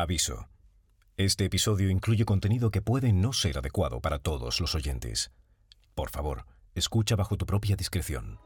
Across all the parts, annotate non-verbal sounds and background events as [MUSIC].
Aviso. Este episodio incluye contenido que puede no ser adecuado para todos los oyentes. Por favor, escucha bajo tu propia discreción.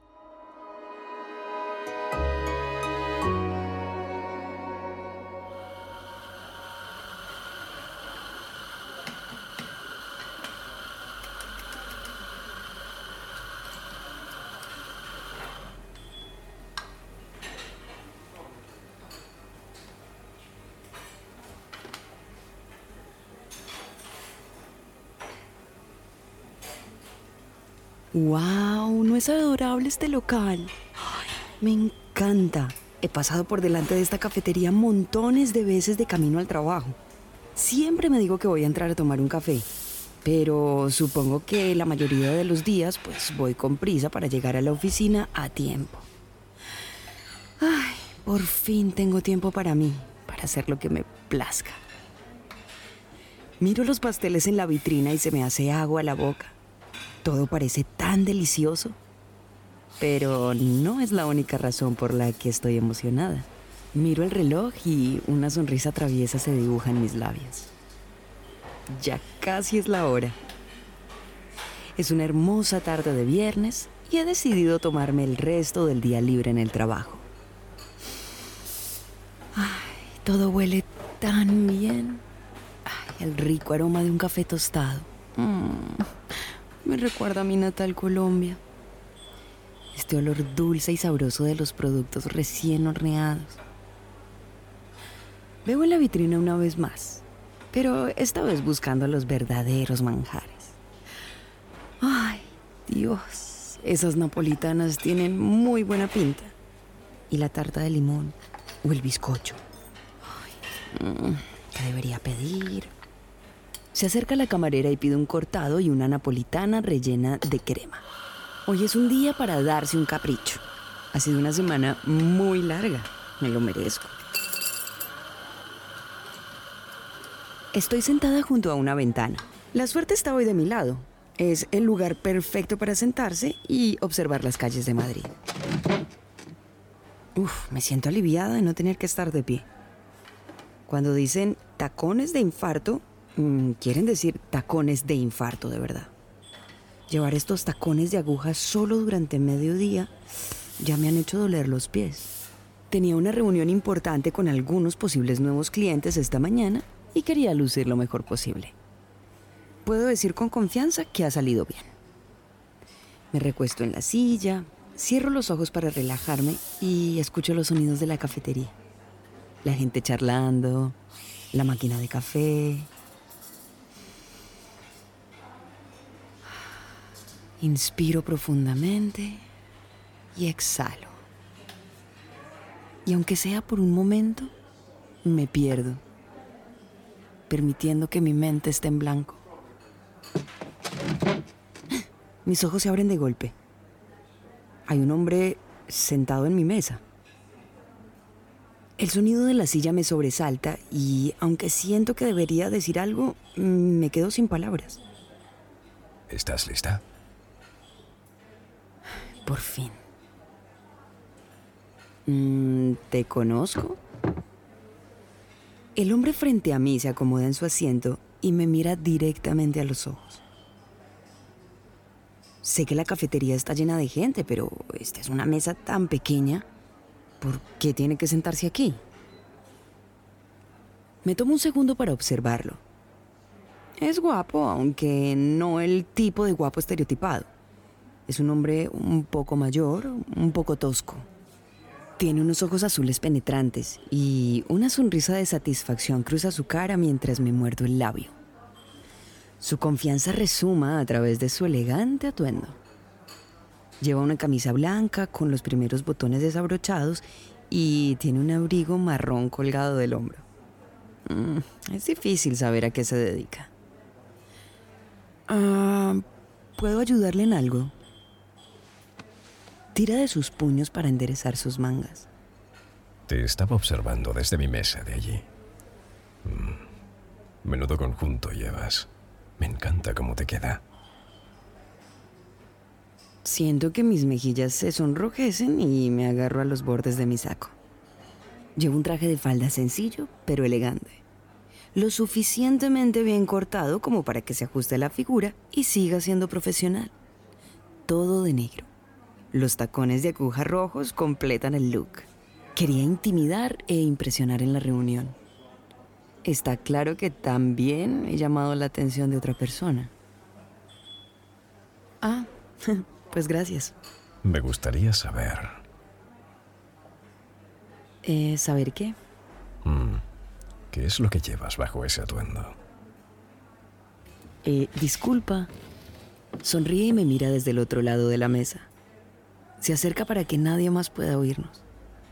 ¡Wow! ¿No es adorable este local? Me encanta. He pasado por delante de esta cafetería montones de veces de camino al trabajo. Siempre me digo que voy a entrar a tomar un café, pero supongo que la mayoría de los días pues voy con prisa para llegar a la oficina a tiempo. Ay, por fin tengo tiempo para mí, para hacer lo que me plazca. Miro los pasteles en la vitrina y se me hace agua a la boca. Todo parece tan delicioso. Pero no es la única razón por la que estoy emocionada. Miro el reloj y una sonrisa traviesa se dibuja en mis labios. Ya casi es la hora. Es una hermosa tarde de viernes y he decidido tomarme el resto del día libre en el trabajo. Ay, todo huele tan bien. Ay, el rico aroma de un café tostado. Mm. Me recuerda a mi natal Colombia. Este olor dulce y sabroso de los productos recién horneados. Veo en la vitrina una vez más, pero esta vez buscando los verdaderos manjares. Ay, Dios, esas napolitanas tienen muy buena pinta. Y la tarta de limón o el bizcocho. Ay, ¿Qué debería pedir? Se acerca la camarera y pide un cortado y una napolitana rellena de crema. Hoy es un día para darse un capricho. Ha sido una semana muy larga. Me lo merezco. Estoy sentada junto a una ventana. La suerte está hoy de mi lado. Es el lugar perfecto para sentarse y observar las calles de Madrid. Uf, me siento aliviada de no tener que estar de pie. Cuando dicen tacones de infarto, Mm, quieren decir tacones de infarto de verdad. Llevar estos tacones de aguja solo durante mediodía ya me han hecho doler los pies. Tenía una reunión importante con algunos posibles nuevos clientes esta mañana y quería lucir lo mejor posible. Puedo decir con confianza que ha salido bien. Me recuesto en la silla, cierro los ojos para relajarme y escucho los sonidos de la cafetería. La gente charlando, la máquina de café, Inspiro profundamente y exhalo. Y aunque sea por un momento, me pierdo, permitiendo que mi mente esté en blanco. [GASPS] Mis ojos se abren de golpe. Hay un hombre sentado en mi mesa. El sonido de la silla me sobresalta y aunque siento que debería decir algo, me quedo sin palabras. ¿Estás lista? Por fin. Mm, ¿Te conozco? El hombre frente a mí se acomoda en su asiento y me mira directamente a los ojos. Sé que la cafetería está llena de gente, pero esta es una mesa tan pequeña. ¿Por qué tiene que sentarse aquí? Me tomo un segundo para observarlo. Es guapo, aunque no el tipo de guapo estereotipado. Es un hombre un poco mayor, un poco tosco. Tiene unos ojos azules penetrantes y una sonrisa de satisfacción cruza su cara mientras me muerdo el labio. Su confianza resuma a través de su elegante atuendo. Lleva una camisa blanca con los primeros botones desabrochados y tiene un abrigo marrón colgado del hombro. Mm, es difícil saber a qué se dedica. Ah, ¿Puedo ayudarle en algo? Tira de sus puños para enderezar sus mangas. Te estaba observando desde mi mesa de allí. Mm, menudo conjunto llevas. Me encanta cómo te queda. Siento que mis mejillas se sonrojecen y me agarro a los bordes de mi saco. Llevo un traje de falda sencillo, pero elegante. lo suficientemente bien cortado como para que se ajuste la figura y siga siendo profesional. Todo de negro. Los tacones de aguja rojos completan el look. Quería intimidar e impresionar en la reunión. Está claro que también he llamado la atención de otra persona. Ah, [LAUGHS] pues gracias. Me gustaría saber. Eh, ¿Saber qué? Mm, ¿Qué es lo que llevas bajo ese atuendo? Eh, disculpa. Sonríe y me mira desde el otro lado de la mesa. Se acerca para que nadie más pueda oírnos.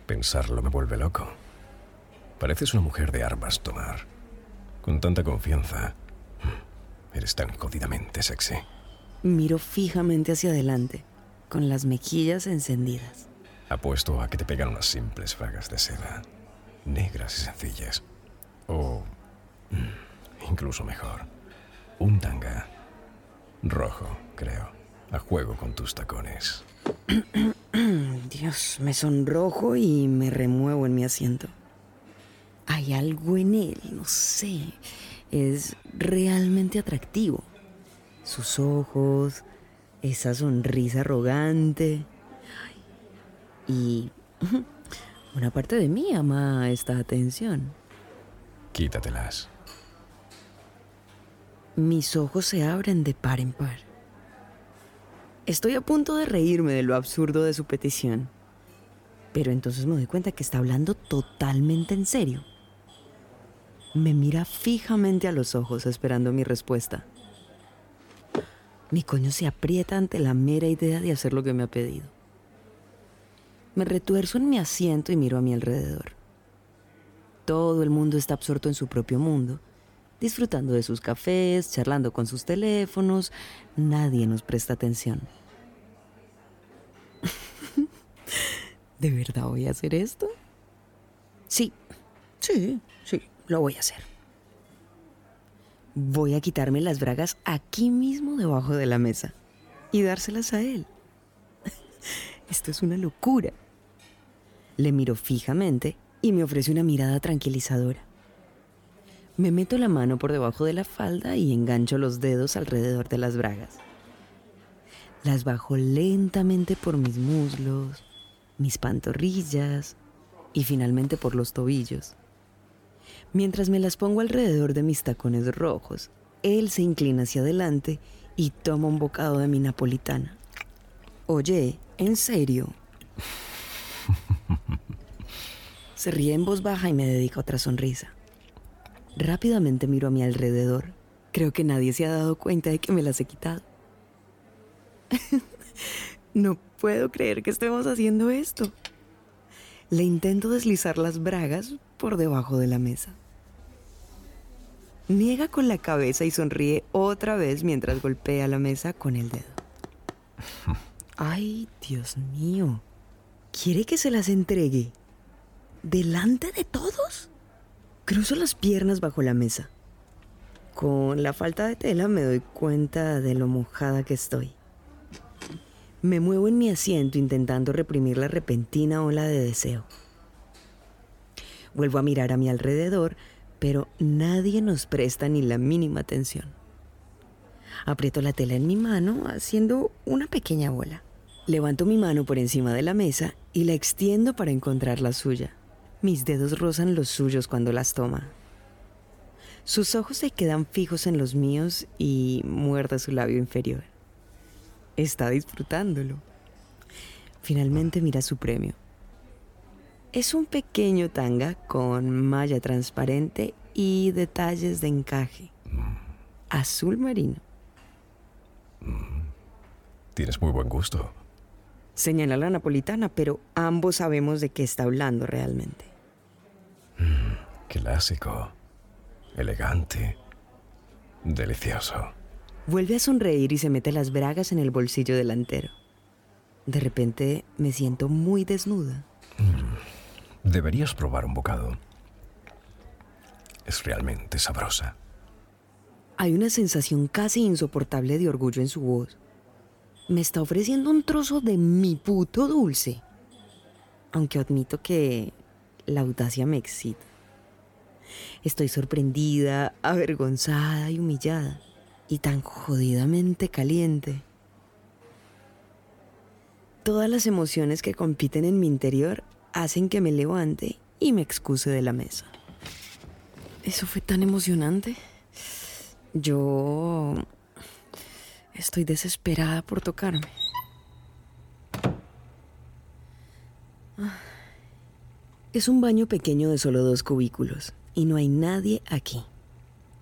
Pensarlo me vuelve loco. Pareces una mujer de armas tomar. Con tanta confianza. Mm, Eres tan jodidamente sexy. Miro fijamente hacia adelante, con las mejillas encendidas. Apuesto a que te pegan unas simples fragas de seda, negras y sencillas. O, mm, incluso mejor, un tanga rojo, creo, a juego con tus tacones. [CLEARS THROAT] Dios, me sonrojo y me remuevo en mi asiento. Hay algo en él, no sé. Es realmente atractivo. Sus ojos, esa sonrisa arrogante. Y [LAUGHS] una parte de mí ama esta atención. Quítatelas. Mis ojos se abren de par en par. Estoy a punto de reírme de lo absurdo de su petición. Pero entonces me doy cuenta que está hablando totalmente en serio. Me mira fijamente a los ojos esperando mi respuesta. Mi coño se aprieta ante la mera idea de hacer lo que me ha pedido. Me retuerzo en mi asiento y miro a mi alrededor. Todo el mundo está absorto en su propio mundo, disfrutando de sus cafés, charlando con sus teléfonos. Nadie nos presta atención. ¿De verdad voy a hacer esto? Sí, sí, sí, lo voy a hacer. Voy a quitarme las bragas aquí mismo debajo de la mesa y dárselas a él. [LAUGHS] Esto es una locura. Le miro fijamente y me ofrece una mirada tranquilizadora. Me meto la mano por debajo de la falda y engancho los dedos alrededor de las bragas. Las bajo lentamente por mis muslos, mis pantorrillas y finalmente por los tobillos. Mientras me las pongo alrededor de mis tacones rojos, él se inclina hacia adelante y toma un bocado de mi napolitana. Oye, ¿en serio? Se ríe en voz baja y me dedica otra sonrisa. Rápidamente miro a mi alrededor. Creo que nadie se ha dado cuenta de que me las he quitado. No puedo creer que estemos haciendo esto. Le intento deslizar las bragas por debajo de la mesa. Niega con la cabeza y sonríe otra vez mientras golpea la mesa con el dedo. [LAUGHS] Ay, Dios mío. ¿Quiere que se las entregue? ¿Delante de todos? Cruzo las piernas bajo la mesa. Con la falta de tela me doy cuenta de lo mojada que estoy. Me muevo en mi asiento intentando reprimir la repentina ola de deseo. Vuelvo a mirar a mi alrededor, pero nadie nos presta ni la mínima atención. Aprieto la tela en mi mano haciendo una pequeña bola. Levanto mi mano por encima de la mesa y la extiendo para encontrar la suya. Mis dedos rozan los suyos cuando las toma. Sus ojos se quedan fijos en los míos y muerde su labio inferior. Está disfrutándolo. Finalmente mira su premio. Es un pequeño tanga con malla transparente y detalles de encaje. Azul marino. Tienes muy buen gusto. Señala la napolitana, pero ambos sabemos de qué está hablando realmente. Clásico. Elegante. Delicioso. Vuelve a sonreír y se mete las bragas en el bolsillo delantero. De repente me siento muy desnuda. Deberías probar un bocado. Es realmente sabrosa. Hay una sensación casi insoportable de orgullo en su voz. Me está ofreciendo un trozo de mi puto dulce. Aunque admito que la audacia me excita. Estoy sorprendida, avergonzada y humillada. Y tan jodidamente caliente. Todas las emociones que compiten en mi interior hacen que me levante y me excuse de la mesa. Eso fue tan emocionante. Yo estoy desesperada por tocarme. Es un baño pequeño de solo dos cubículos y no hay nadie aquí.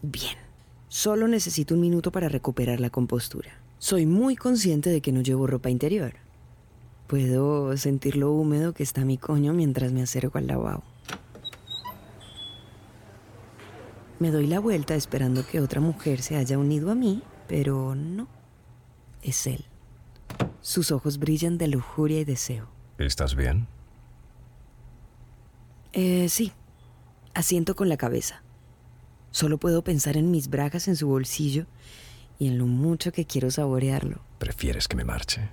Bien, solo necesito un minuto para recuperar la compostura. Soy muy consciente de que no llevo ropa interior. Puedo sentir lo húmedo que está mi coño mientras me acerco al lavabo. Me doy la vuelta esperando que otra mujer se haya unido a mí, pero no. Es él. Sus ojos brillan de lujuria y deseo. ¿Estás bien? Eh, sí. Asiento con la cabeza. Solo puedo pensar en mis bragas en su bolsillo y en lo mucho que quiero saborearlo. ¿Prefieres que me marche?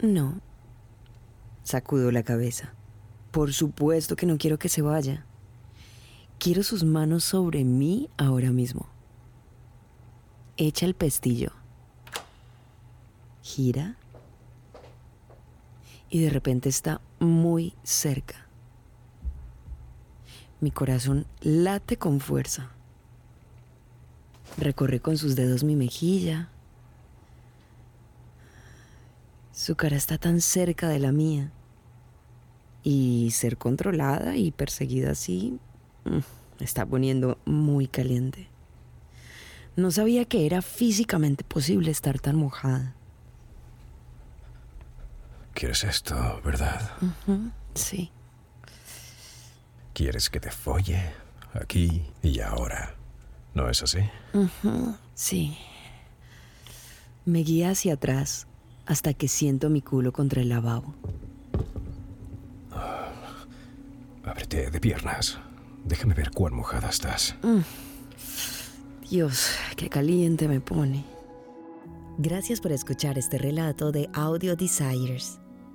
No. Sacudo la cabeza. Por supuesto que no quiero que se vaya. Quiero sus manos sobre mí ahora mismo. Echa el pestillo. Gira. Y de repente está muy cerca. Mi corazón late con fuerza. Recorre con sus dedos mi mejilla. Su cara está tan cerca de la mía. Y ser controlada y perseguida así me mm, está poniendo muy caliente. No sabía que era físicamente posible estar tan mojada. ¿Quieres esto, verdad? sí. ¿Quieres que te folle aquí y ahora? ¿No es así? Sí. Me guía hacia atrás hasta que siento mi culo contra el lavabo. ábrete de piernas. Déjame ver cuán mojada estás. Mm. Dios, qué caliente me pone. Gracias por escuchar este relato de Audio Desires.